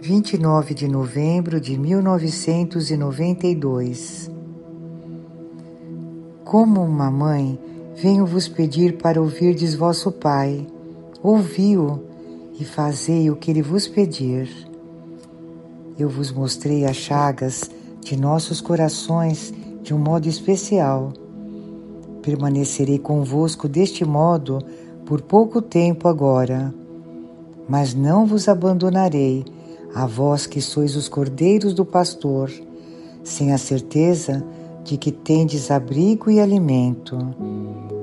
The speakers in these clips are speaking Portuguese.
29 de novembro de 1992. Como uma mãe, venho vos pedir para ouvirdes vosso Pai. Ouvi-o e fazei o que ele vos pedir. Eu vos mostrei as chagas de nossos corações de um modo especial. Permanecerei convosco deste modo por pouco tempo agora, mas não vos abandonarei a vós que sois os cordeiros do pastor, sem a certeza de que tendes abrigo e alimento.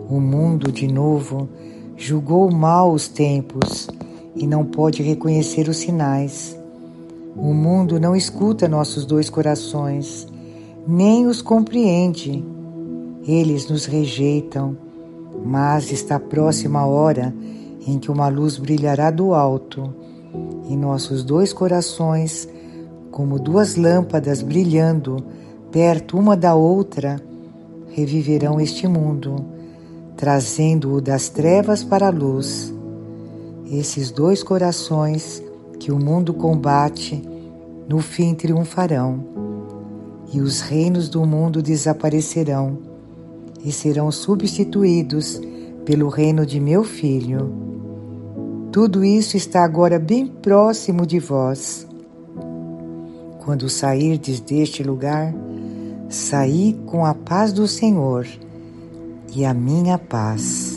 O mundo, de novo, julgou mal os tempos e não pode reconhecer os sinais. O mundo não escuta nossos dois corações, nem os compreende. Eles nos rejeitam, mas está próxima a hora em que uma luz brilhará do alto e nossos dois corações, como duas lâmpadas brilhando perto uma da outra, reviverão este mundo, trazendo-o das trevas para a luz. Esses dois corações que o mundo combate, no fim triunfarão, e os reinos do mundo desaparecerão e serão substituídos pelo reino de meu Filho tudo isso está agora bem próximo de vós. Quando sairdes deste lugar, saí com a paz do Senhor e a minha paz.